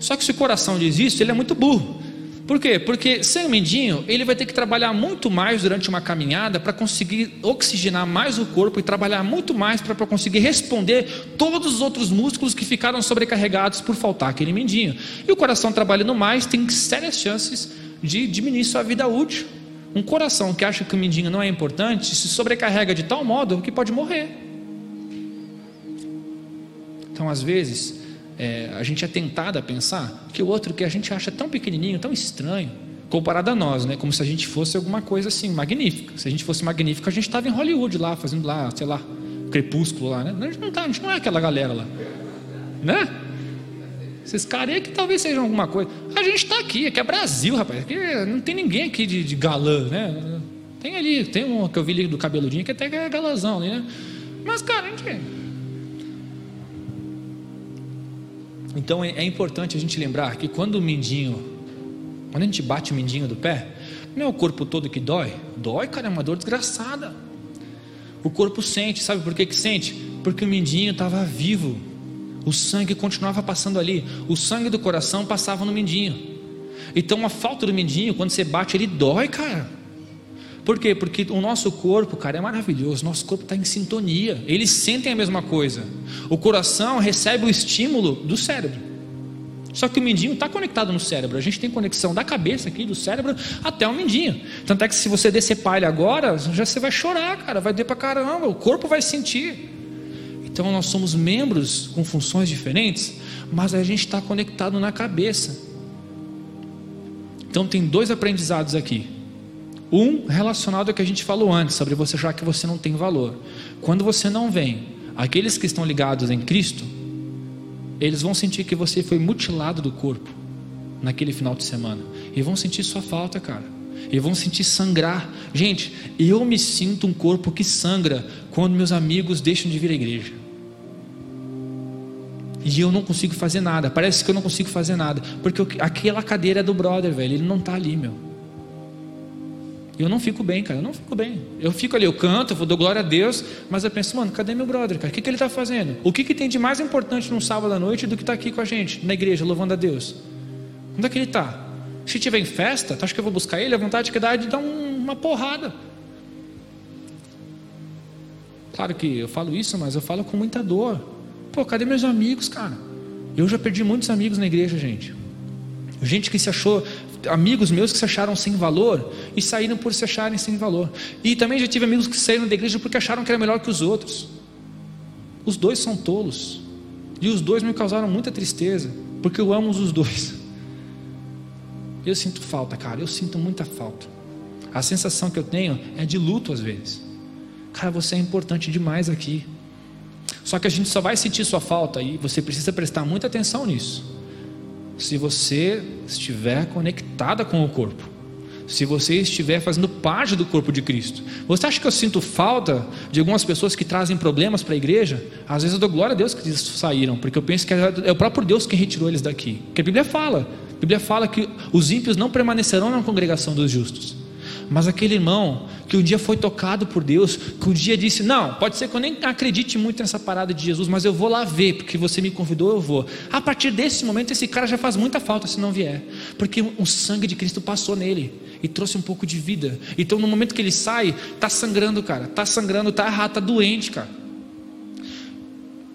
Só que se o coração diz isso, ele é muito burro. Por quê? Porque sem o mindinho, ele vai ter que trabalhar muito mais durante uma caminhada para conseguir oxigenar mais o corpo e trabalhar muito mais para conseguir responder todos os outros músculos que ficaram sobrecarregados por faltar aquele mindinho. E o coração trabalhando mais tem sérias chances de diminuir sua vida útil. Um coração que acha que o mindinho não é importante se sobrecarrega de tal modo que pode morrer. Então, às vezes, é, a gente é tentado a pensar que o outro que a gente acha tão pequenininho, tão estranho, comparado a nós, né? Como se a gente fosse alguma coisa assim magnífica. Se a gente fosse magnífico, a gente estava em Hollywood lá, fazendo lá, sei lá, crepúsculo lá, né? A gente não, tá, a gente não é aquela galera lá, né? Esses caras aí que talvez sejam alguma coisa. A gente está aqui, aqui é Brasil, rapaz. Aqui não tem ninguém aqui de, de galã, né? Tem ali, tem um que eu vi ali do cabeludinho que até é galãzão ali, né? Mas, cara, a gente Então é, é importante a gente lembrar que quando o mindinho, quando a gente bate o mindinho do pé, não é o corpo todo que dói, dói, cara, é uma dor desgraçada. O corpo sente, sabe por que, que sente? Porque o mindinho estava vivo. O sangue continuava passando ali. O sangue do coração passava no mindinho. Então a falta do mindinho, quando você bate, ele dói, cara. Por quê? Porque o nosso corpo, cara, é maravilhoso. Nosso corpo está em sintonia. Eles sentem a mesma coisa. O coração recebe o estímulo do cérebro. Só que o mindinho está conectado no cérebro. A gente tem conexão da cabeça aqui, do cérebro, até o mindinho. Tanto é que se você descer palha agora, já você vai chorar, cara. Vai doer pra caramba. O corpo vai sentir. Então nós somos membros com funções diferentes, mas a gente está conectado na cabeça. Então tem dois aprendizados aqui. Um relacionado ao que a gente falou antes, sobre você achar que você não tem valor. Quando você não vem, aqueles que estão ligados em Cristo, eles vão sentir que você foi mutilado do corpo naquele final de semana. E vão sentir sua falta, cara. E vão sentir sangrar. Gente, eu me sinto um corpo que sangra quando meus amigos deixam de vir à igreja e eu não consigo fazer nada. Parece que eu não consigo fazer nada, porque aquela cadeira é do brother, velho. Ele não está ali, meu. Eu não fico bem, cara. Eu não fico bem. Eu fico ali, eu canto, eu dou glória a Deus, mas eu penso, mano, cadê meu brother, cara? O que, que ele está fazendo? O que, que tem de mais importante num sábado à noite do que estar tá aqui com a gente, na igreja, louvando a Deus? Onde é que ele está? Se tiver em festa, tu acha que eu vou buscar ele? A vontade que dá é de dar um, uma porrada. Claro que eu falo isso, mas eu falo com muita dor. Pô, cadê meus amigos, cara? Eu já perdi muitos amigos na igreja, gente. Gente que se achou, amigos meus que se acharam sem valor e saíram por se acharem sem valor. E também já tive amigos que saíram da igreja porque acharam que era melhor que os outros. Os dois são tolos. E os dois me causaram muita tristeza, porque eu amo os dois. Eu sinto falta, cara, eu sinto muita falta. A sensação que eu tenho é de luto às vezes. Cara, você é importante demais aqui. Só que a gente só vai sentir sua falta e você precisa prestar muita atenção nisso. Se você estiver conectada com o corpo, se você estiver fazendo parte do corpo de Cristo. Você acha que eu sinto falta de algumas pessoas que trazem problemas para a igreja? Às vezes eu dou glória a Deus que eles saíram, porque eu penso que é o próprio Deus que retirou eles daqui. Porque a Bíblia fala, a Bíblia fala que os ímpios não permanecerão na congregação dos justos. Mas aquele irmão que um dia foi tocado por Deus, que um dia disse: Não, pode ser que eu nem acredite muito nessa parada de Jesus, mas eu vou lá ver, porque você me convidou, eu vou. A partir desse momento, esse cara já faz muita falta se não vier, porque o sangue de Cristo passou nele e trouxe um pouco de vida. Então, no momento que ele sai, tá sangrando, cara, tá sangrando, tá errado, tá doente, cara.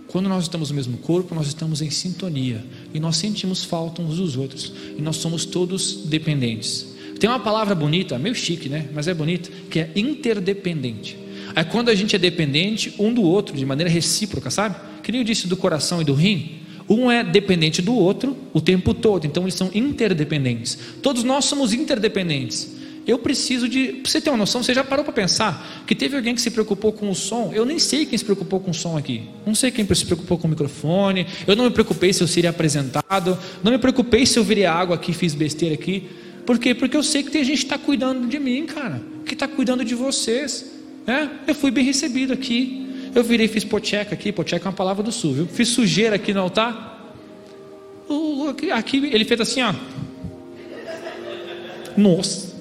Quando nós estamos no mesmo corpo, nós estamos em sintonia e nós sentimos falta uns dos outros e nós somos todos dependentes. Tem uma palavra bonita, meio chique, né? Mas é bonita, que é interdependente. É quando a gente é dependente um do outro, de maneira recíproca, sabe? Que nem eu disse do coração e do rim. Um é dependente do outro o tempo todo, então eles são interdependentes. Todos nós somos interdependentes. Eu preciso de. Você ter uma noção, você já parou para pensar que teve alguém que se preocupou com o som? Eu nem sei quem se preocupou com o som aqui. Não sei quem se preocupou com o microfone. Eu não me preocupei se eu seria apresentado. Não me preocupei se eu viria água aqui, fiz besteira aqui. Por quê? Porque eu sei que tem gente que está cuidando de mim, cara, que está cuidando de vocês. Né? Eu fui bem recebido aqui. Eu virei, fiz pocheca aqui, pocheca é uma palavra do sul, viu? Fiz sujeira aqui no altar. aqui, ele fez assim, ó. Nossa.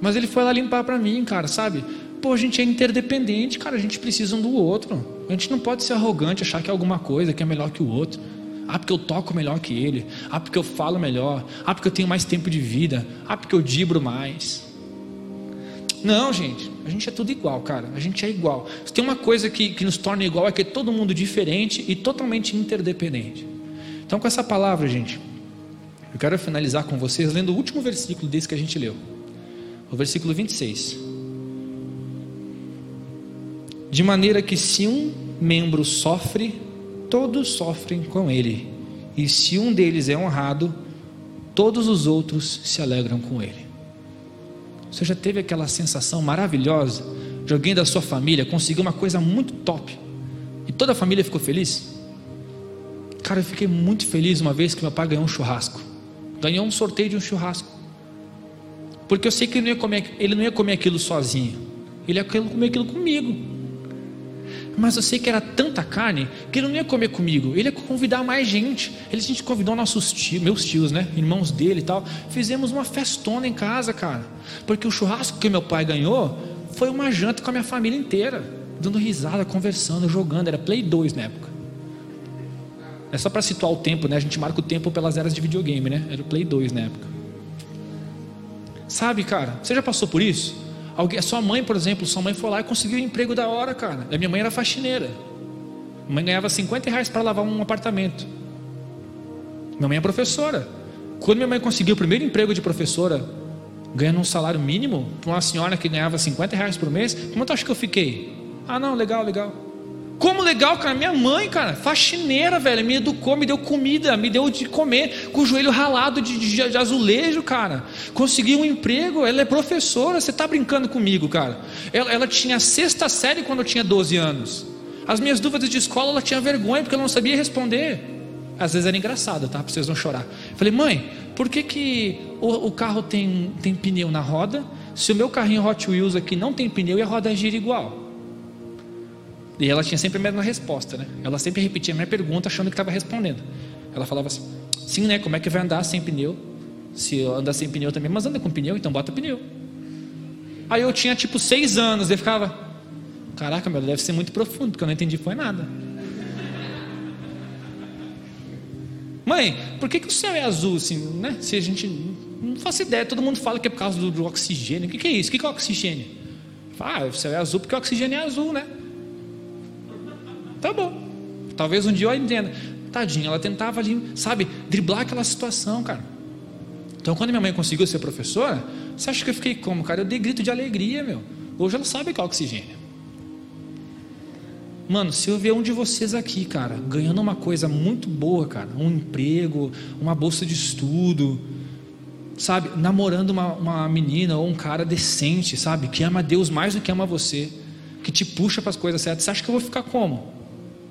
Mas ele foi lá limpar para mim, cara, sabe? Pô, a gente é interdependente, cara, a gente precisa um do outro. A gente não pode ser arrogante, achar que é alguma coisa que é melhor que o outro. Ah, porque eu toco melhor que ele. Ah, porque eu falo melhor. Ah, porque eu tenho mais tempo de vida. Ah, porque eu dibro mais. Não, gente, a gente é tudo igual, cara. A gente é igual. Se tem uma coisa que, que nos torna igual é que é todo mundo diferente e totalmente interdependente. Então, com essa palavra, gente, eu quero finalizar com vocês lendo o último versículo desse que a gente leu, o versículo 26. De maneira que se um membro sofre, todos sofrem com ele, e se um deles é honrado, todos os outros se alegram com ele. Você já teve aquela sensação maravilhosa de alguém da sua família conseguir uma coisa muito top e toda a família ficou feliz? Cara, eu fiquei muito feliz uma vez que meu pai ganhou um churrasco. Ganhou um sorteio de um churrasco. Porque eu sei que ele não ia comer, ele não ia comer aquilo sozinho. Ele ia comer aquilo comigo. Mas eu sei que era tanta carne que ele não ia comer comigo, ele ia convidar mais gente. Ele, a gente convidou nossos tios, meus tios, né? Irmãos dele e tal. Fizemos uma festona em casa, cara. Porque o churrasco que meu pai ganhou foi uma janta com a minha família inteira. dando risada, conversando, jogando. Era Play 2 na época. É só para situar o tempo, né? A gente marca o tempo pelas eras de videogame, né? Era o Play 2 na época. Sabe, cara, você já passou por isso? Alguém, sua mãe, por exemplo, sua mãe foi lá e conseguiu um emprego da hora, cara. A minha mãe era faxineira. Minha mãe ganhava 50 reais para lavar um apartamento. Minha mãe é professora. Quando minha mãe conseguiu o primeiro emprego de professora, ganhando um salário mínimo, para uma senhora que ganhava 50 reais por mês, como tu acha que eu fiquei? Ah, não, legal, legal. Como legal, cara, minha mãe, cara, faxineira, velho, me educou, me deu comida, me deu de comer, com o joelho ralado de, de, de azulejo, cara. Consegui um emprego, ela é professora, você está brincando comigo, cara. Ela, ela tinha sexta série quando eu tinha 12 anos. As minhas dúvidas de escola, ela tinha vergonha, porque ela não sabia responder. Às vezes era engraçado, tá? Para vocês não chorar. Falei, mãe, por que, que o, o carro tem, tem pneu na roda? Se o meu carrinho Hot Wheels aqui não tem pneu e a roda gira igual. E ela tinha sempre a mesma resposta, né? Ela sempre repetia a minha pergunta achando que estava respondendo. Ela falava assim: sim, né? Como é que vai andar sem pneu? Se anda sem pneu também, mas anda com pneu, então bota pneu. Aí eu tinha tipo seis anos, e ficava: caraca, meu, deve ser muito profundo, porque eu não entendi foi nada. Mãe, por que, que o céu é azul assim, né? Se a gente não faço ideia, todo mundo fala que é por causa do, do oxigênio. O que, que é isso? O que, que é oxigênio? Ah, o céu é azul porque o oxigênio é azul, né? Tá bom. Talvez um dia eu entenda. Tadinha, ela tentava ali, sabe, driblar aquela situação, cara. Então, quando minha mãe conseguiu ser professora, você acha que eu fiquei como, cara? Eu dei grito de alegria, meu. Hoje ela sabe que é oxigênio. Mano, se eu ver um de vocês aqui, cara, ganhando uma coisa muito boa, cara, um emprego, uma bolsa de estudo, sabe, namorando uma, uma menina ou um cara decente, sabe, que ama Deus mais do que ama você, que te puxa para as coisas certas, você acha que eu vou ficar como?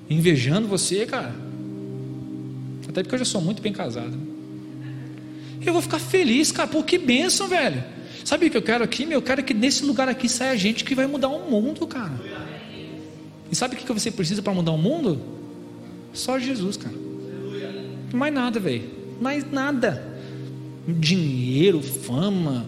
Invejando você, cara. Até porque eu já sou muito bem casado. Eu vou ficar feliz, cara. Pô, que bênção, velho. Sabe o que eu quero aqui? Meu, eu quero que nesse lugar aqui saia gente que vai mudar o mundo, cara. E sabe o que você precisa para mudar o mundo? Só Jesus, cara. Mais nada, velho. Mais nada. Dinheiro, fama,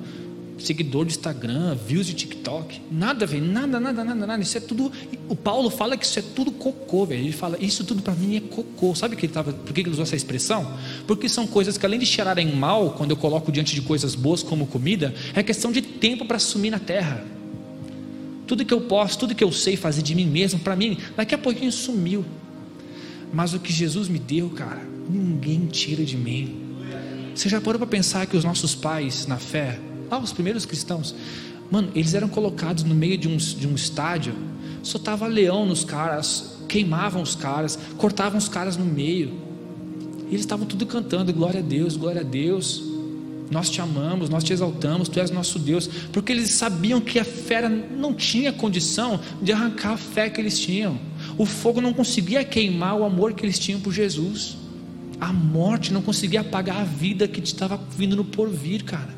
seguidor de Instagram, views de TikTok, nada, velho, nada, nada, nada, nada. Isso é tudo. O Paulo fala que isso é tudo cocô, velho. Ele fala, isso tudo para mim é cocô. Sabe que ele tava, por que ele usou essa expressão? Porque são coisas que além de cheirarem mal, quando eu coloco diante de coisas boas como comida, é questão de tempo para sumir na terra. Tudo que eu posso, tudo que eu sei fazer de mim mesmo, para mim, daqui a pouquinho sumiu. Mas o que Jesus me deu, cara, ninguém tira de mim. Você já parou para pensar que os nossos pais na fé, ah, os primeiros cristãos. Mano, eles eram colocados no meio de um, de um estádio, só tava leão nos caras, queimavam os caras, cortavam os caras no meio. E eles estavam tudo cantando: glória a Deus, glória a Deus. Nós te amamos, nós te exaltamos, tu és nosso Deus, porque eles sabiam que a fera não tinha condição de arrancar a fé que eles tinham. O fogo não conseguia queimar o amor que eles tinham por Jesus. A morte não conseguia apagar a vida que estava vindo no porvir, cara.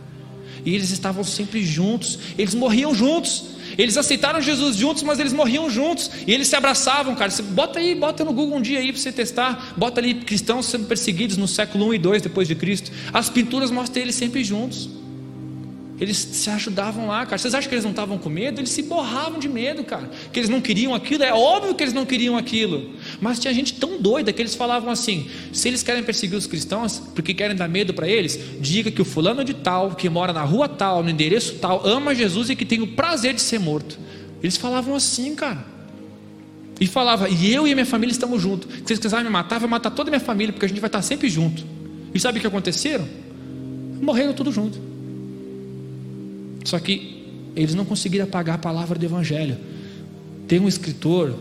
E eles estavam sempre juntos, eles morriam juntos. Eles aceitaram Jesus juntos, mas eles morriam juntos. E eles se abraçavam, cara. Você bota aí, bota no Google um dia aí para você testar. Bota ali cristãos sendo perseguidos no século 1 e 2 depois de Cristo. As pinturas mostram eles sempre juntos. Eles se ajudavam lá, cara. Vocês acham que eles não estavam com medo? Eles se borravam de medo, cara. Que eles não queriam aquilo. É óbvio que eles não queriam aquilo. Mas tinha gente tão doida que eles falavam assim: se eles querem perseguir os cristãos, porque querem dar medo para eles, diga que o fulano de tal, que mora na rua tal, no endereço tal, ama Jesus e que tem o prazer de ser morto. Eles falavam assim, cara. E falava, e eu e minha família estamos juntos. Se vocês quiserem me matar, vai matar toda a minha família, porque a gente vai estar sempre junto. E sabe o que aconteceram? Morreram tudo junto. Só que eles não conseguiram apagar a palavra do Evangelho. Tem um escritor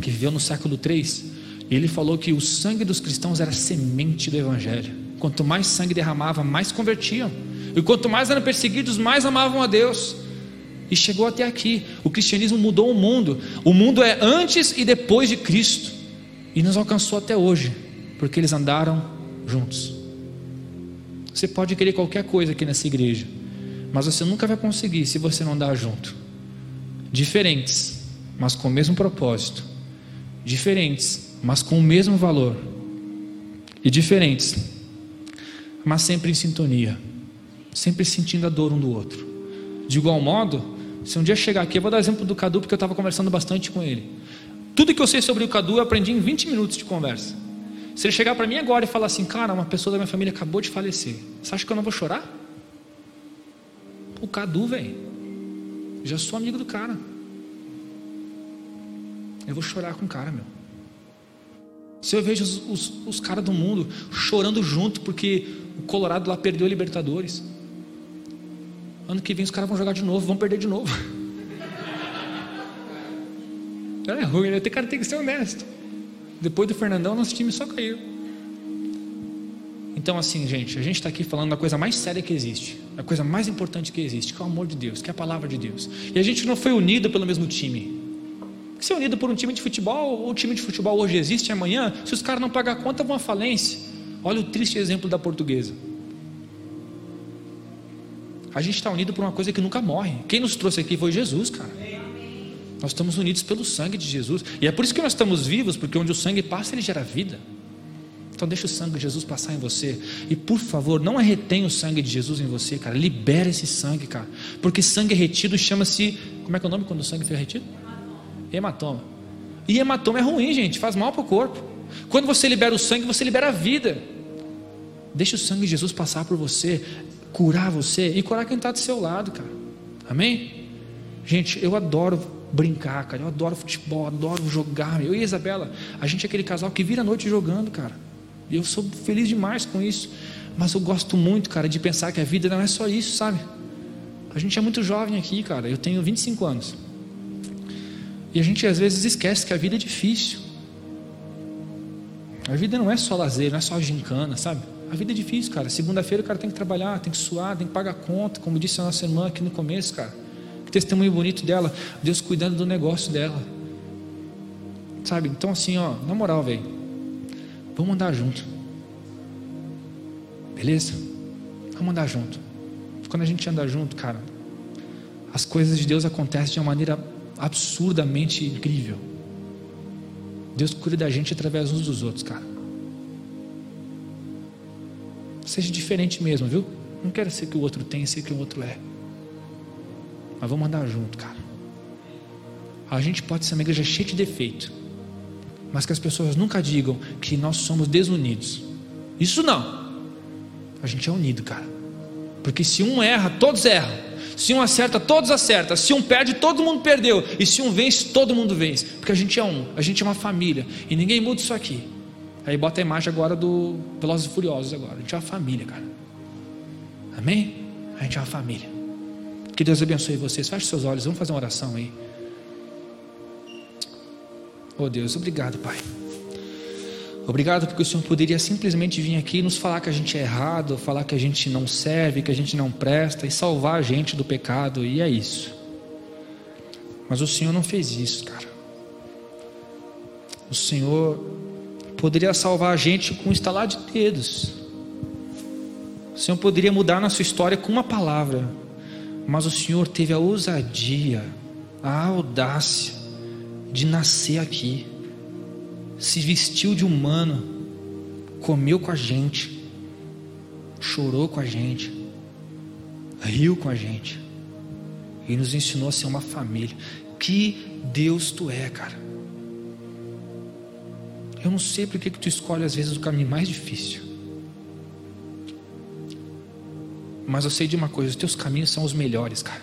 que viveu no século 3, e ele falou que o sangue dos cristãos era semente do Evangelho. Quanto mais sangue derramava, mais convertiam. E quanto mais eram perseguidos, mais amavam a Deus. E chegou até aqui. O cristianismo mudou o mundo. O mundo é antes e depois de Cristo. E nos alcançou até hoje, porque eles andaram juntos. Você pode querer qualquer coisa aqui nessa igreja, mas você nunca vai conseguir se você não andar junto. Diferentes, mas com o mesmo propósito. Diferentes, mas com o mesmo valor. E diferentes, mas sempre em sintonia, sempre sentindo a dor um do outro. De igual modo, Se um dia chegar aqui, eu vou dar exemplo do Cadu, porque eu estava conversando bastante com ele. Tudo que eu sei sobre o Cadu eu aprendi em 20 minutos de conversa. Se ele chegar para mim agora e falar assim, cara, uma pessoa da minha família acabou de falecer, você acha que eu não vou chorar? O Cadu, velho, já sou amigo do cara. Eu vou chorar com o cara, meu. Se eu vejo os, os, os caras do mundo chorando junto porque o Colorado lá perdeu a Libertadores. Ano que vem os caras vão jogar de novo, vão perder de novo. É ruim, né? Tem cara tem que ser honesto. Depois do Fernandão, nosso time só caiu. Então, assim, gente, a gente está aqui falando da coisa mais séria que existe, a coisa mais importante que existe, que é o amor de Deus, que é a palavra de Deus. E a gente não foi unido pelo mesmo time. Se é unido por um time de futebol, o time de futebol hoje existe amanhã, se os caras não pagar a conta, vão à falência. Olha o triste exemplo da portuguesa. A gente está unido por uma coisa que nunca morre. Quem nos trouxe aqui foi Jesus, cara. Nós estamos unidos pelo sangue de Jesus. E é por isso que nós estamos vivos, porque onde o sangue passa, ele gera vida. Então deixa o sangue de Jesus passar em você. E por favor, não retenha o sangue de Jesus em você, cara. Libera esse sangue, cara. Porque sangue retido chama-se. Como é que é o nome quando o sangue foi retido? Hematoma. E hematoma é ruim, gente. Faz mal para o corpo. Quando você libera o sangue, você libera a vida. Deixa o sangue de Jesus passar por você, curar você e curar quem está do seu lado, cara. Amém? Gente, eu adoro brincar, cara. Eu adoro futebol, adoro jogar. Eu e a Isabela, a gente é aquele casal que vira a noite jogando, cara. E eu sou feliz demais com isso. Mas eu gosto muito, cara, de pensar que a vida não é só isso, sabe? A gente é muito jovem aqui, cara. Eu tenho 25 anos. E a gente às vezes esquece que a vida é difícil. A vida não é só lazer, não é só gincana, sabe? A vida é difícil, cara. Segunda-feira o cara tem que trabalhar, tem que suar, tem que pagar conta, como disse a nossa irmã aqui no começo, cara. Que testemunho bonito dela, Deus cuidando do negócio dela. Sabe? Então assim, ó, na moral, velho. Vamos andar junto. Beleza? Vamos andar junto. Quando a gente anda junto, cara, as coisas de Deus acontecem de uma maneira absurdamente incrível. Deus cuida da gente através uns dos outros, cara. Seja diferente mesmo, viu? Não quero ser que o outro tem, ser que o outro é. Mas vamos andar junto, cara. A gente pode ser uma igreja cheia de defeito, mas que as pessoas nunca digam que nós somos desunidos. Isso não. A gente é unido, cara. Porque se um erra, todos erram. Se um acerta, todos acertam. Se um perde, todo mundo perdeu. E se um vence, todo mundo vence. Porque a gente é um, a gente é uma família. E ninguém muda isso aqui. Aí bota a imagem agora do Velozes e Furiosos agora. A gente é uma família, cara. Amém? A gente é uma família. Que Deus abençoe vocês. Feche seus olhos, vamos fazer uma oração aí. Oh Deus, obrigado, Pai. Obrigado porque o Senhor poderia simplesmente vir aqui e nos falar que a gente é errado, falar que a gente não serve, que a gente não presta e salvar a gente do pecado, e é isso. Mas o Senhor não fez isso, cara. O Senhor poderia salvar a gente com um estalar de dedos. O Senhor poderia mudar nossa história com uma palavra, mas o Senhor teve a ousadia, a audácia de nascer aqui, se vestiu de humano, comeu com a gente, chorou com a gente, riu com a gente e nos ensinou a ser uma família. Que Deus tu é, cara. Eu não sei porque que tu escolhe às vezes o caminho mais difícil. Mas eu sei de uma coisa, os teus caminhos são os melhores, cara.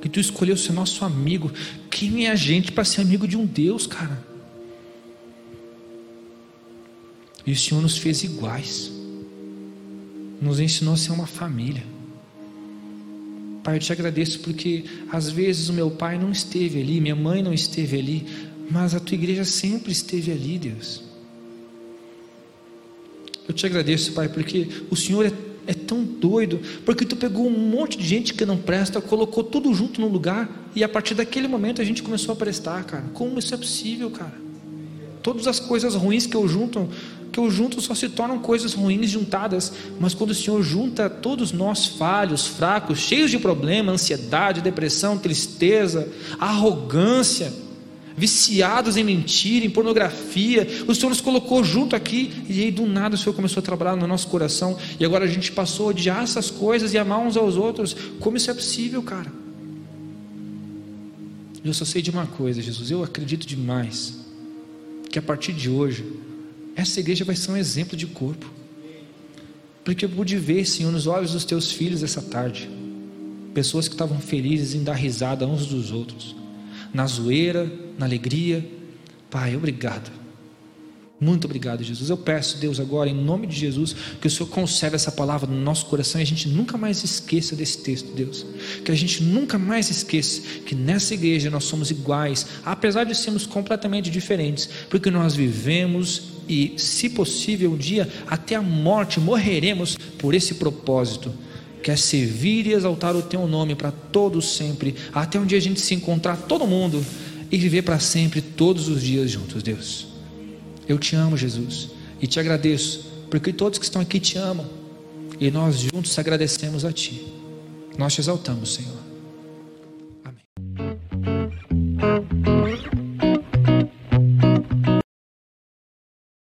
Que tu escolheu ser nosso amigo. Quem é a gente para ser amigo de um Deus, cara? E o Senhor nos fez iguais. Nos ensinou a ser uma família. Pai, eu te agradeço porque às vezes o meu pai não esteve ali, minha mãe não esteve ali, mas a tua igreja sempre esteve ali, Deus. Eu te agradeço, Pai, porque o Senhor é, é, tão doido, porque tu pegou um monte de gente que não presta, colocou tudo junto no lugar, e a partir daquele momento a gente começou a prestar, cara. Como isso é possível, cara? Todas as coisas ruins que eu junto, que eu junto só se tornam coisas ruins juntadas, mas quando o Senhor junta todos nós falhos, fracos, cheios de problema, ansiedade, depressão, tristeza, arrogância, viciados em mentira, em pornografia. O Senhor nos colocou junto aqui e aí do nada o Senhor começou a trabalhar no nosso coração e agora a gente passou a odiar essas coisas e amar uns aos outros. Como isso é possível, cara? Eu só sei de uma coisa, Jesus, eu acredito demais que a partir de hoje, essa igreja vai ser um exemplo de corpo. Porque eu pude ver, Senhor, nos olhos dos teus filhos essa tarde, pessoas que estavam felizes em dar risada uns dos outros, na zoeira, na alegria. Pai, obrigado. Muito obrigado, Jesus. Eu peço, Deus, agora, em nome de Jesus, que o Senhor conserve essa palavra no nosso coração e a gente nunca mais esqueça desse texto, Deus. Que a gente nunca mais esqueça que nessa igreja nós somos iguais, apesar de sermos completamente diferentes, porque nós vivemos e, se possível, um dia até a morte morreremos por esse propósito. Que é servir e exaltar o teu nome para todos sempre, até um dia a gente se encontrar todo mundo e viver para sempre todos os dias juntos, Deus. Eu te amo, Jesus, e te agradeço, porque todos que estão aqui te amam, e nós juntos agradecemos a Ti. Nós te exaltamos, Senhor.